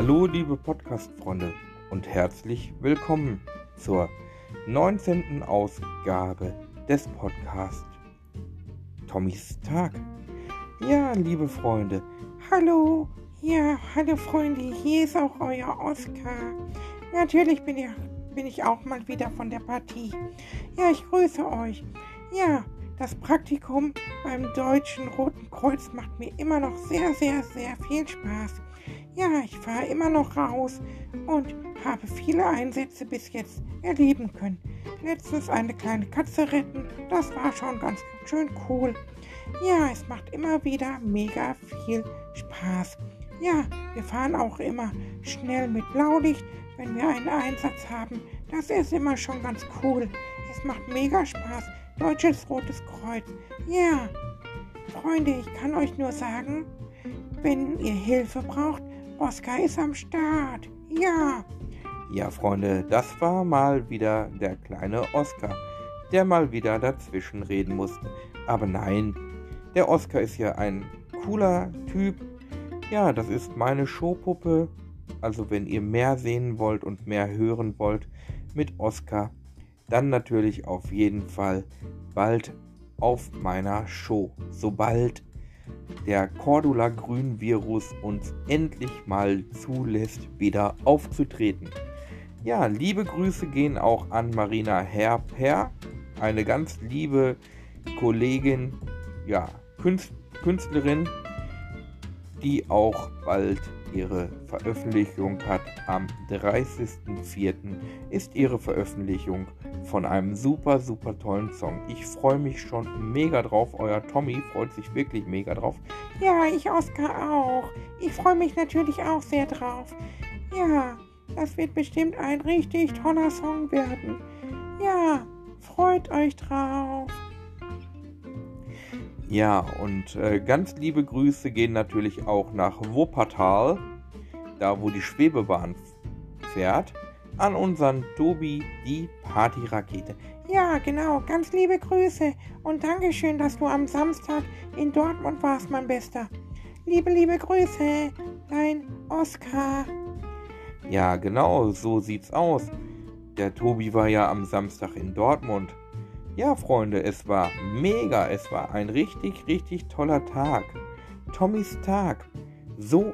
Hallo liebe Podcast-Freunde und herzlich willkommen zur 19. Ausgabe des Podcasts Tommys Tag. Ja, liebe Freunde, hallo, ja, hallo Freunde, hier ist auch euer Oscar. Natürlich bin ich, bin ich auch mal wieder von der Partie. Ja, ich grüße euch. Ja, das Praktikum beim Deutschen Roten Kreuz macht mir immer noch sehr, sehr, sehr viel Spaß. Ja, ich fahre immer noch raus und habe viele Einsätze bis jetzt erleben können. Letztens eine kleine Katze retten, das war schon ganz schön cool. Ja, es macht immer wieder mega viel Spaß. Ja, wir fahren auch immer schnell mit Blaulicht, wenn wir einen Einsatz haben. Das ist immer schon ganz cool. Es macht mega Spaß. Deutsches Rotes Kreuz. Ja, Freunde, ich kann euch nur sagen, wenn ihr Hilfe braucht, Oskar ist am Start. Ja. Ja, Freunde, das war mal wieder der kleine Oskar, der mal wieder dazwischen reden musste. Aber nein, der Oskar ist ja ein cooler Typ. Ja, das ist meine Showpuppe. Also wenn ihr mehr sehen wollt und mehr hören wollt mit Oskar, dann natürlich auf jeden Fall bald auf meiner Show. Sobald der Cordula Grün Virus uns endlich mal zulässt, wieder aufzutreten. Ja, liebe Grüße gehen auch an Marina Herper, eine ganz liebe Kollegin, ja, Künstlerin, die auch bald ihre Veröffentlichung hat. Am 30.04. ist ihre Veröffentlichung von einem super, super tollen Song. Ich freue mich schon mega drauf. Euer Tommy freut sich wirklich mega drauf. Ja, ich Oskar auch. Ich freue mich natürlich auch sehr drauf. Ja, das wird bestimmt ein richtig toller Song werden. Ja, freut euch drauf. Ja, und äh, ganz liebe Grüße gehen natürlich auch nach Wuppertal, da wo die Schwebebahn fährt, an unseren Tobi, die Partyrakete. Ja, genau, ganz liebe Grüße und Dankeschön, dass du am Samstag in Dortmund warst, mein Bester. Liebe, liebe Grüße, dein Oskar. Ja, genau, so sieht's aus. Der Tobi war ja am Samstag in Dortmund ja, Freunde, es war mega. Es war ein richtig, richtig toller Tag. Tommys Tag. So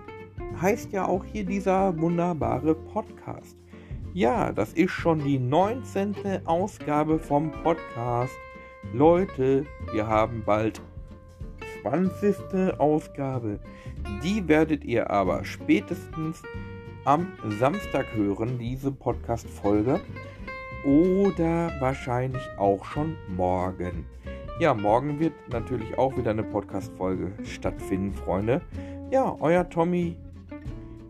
heißt ja auch hier dieser wunderbare Podcast. Ja, das ist schon die 19. Ausgabe vom Podcast. Leute, wir haben bald 20. Ausgabe. Die werdet ihr aber spätestens am Samstag hören, diese Podcast-Folge oder wahrscheinlich auch schon morgen. Ja, morgen wird natürlich auch wieder eine Podcast-Folge stattfinden, Freunde. Ja, euer Tommy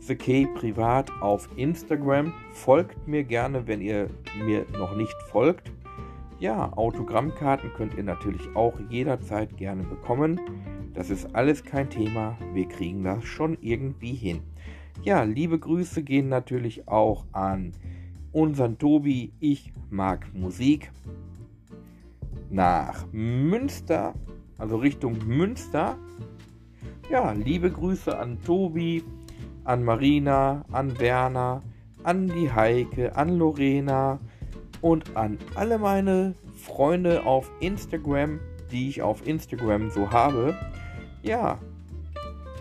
The K privat auf Instagram. Folgt mir gerne, wenn ihr mir noch nicht folgt. Ja, Autogrammkarten könnt ihr natürlich auch jederzeit gerne bekommen. Das ist alles kein Thema. Wir kriegen das schon irgendwie hin. Ja, liebe Grüße gehen natürlich auch an unseren Tobi, ich mag Musik, nach Münster, also Richtung Münster. Ja, liebe Grüße an Tobi, an Marina, an Werner, an die Heike, an Lorena und an alle meine Freunde auf Instagram, die ich auf Instagram so habe. Ja,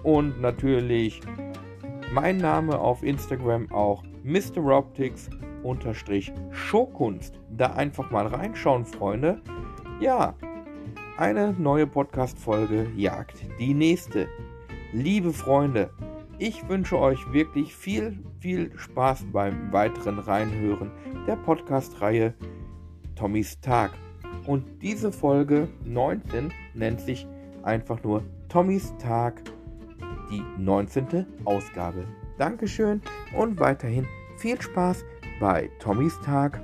und natürlich mein Name auf Instagram auch Mr. Optics unterstrich Showkunst. Da einfach mal reinschauen, Freunde. Ja, eine neue Podcast-Folge jagt die nächste. Liebe Freunde, ich wünsche euch wirklich viel, viel Spaß beim weiteren Reinhören der Podcast-Reihe Tommys Tag. Und diese Folge 19 nennt sich einfach nur Tommys Tag, die 19. Ausgabe. Dankeschön und weiterhin viel Spaß bei Tommys Tag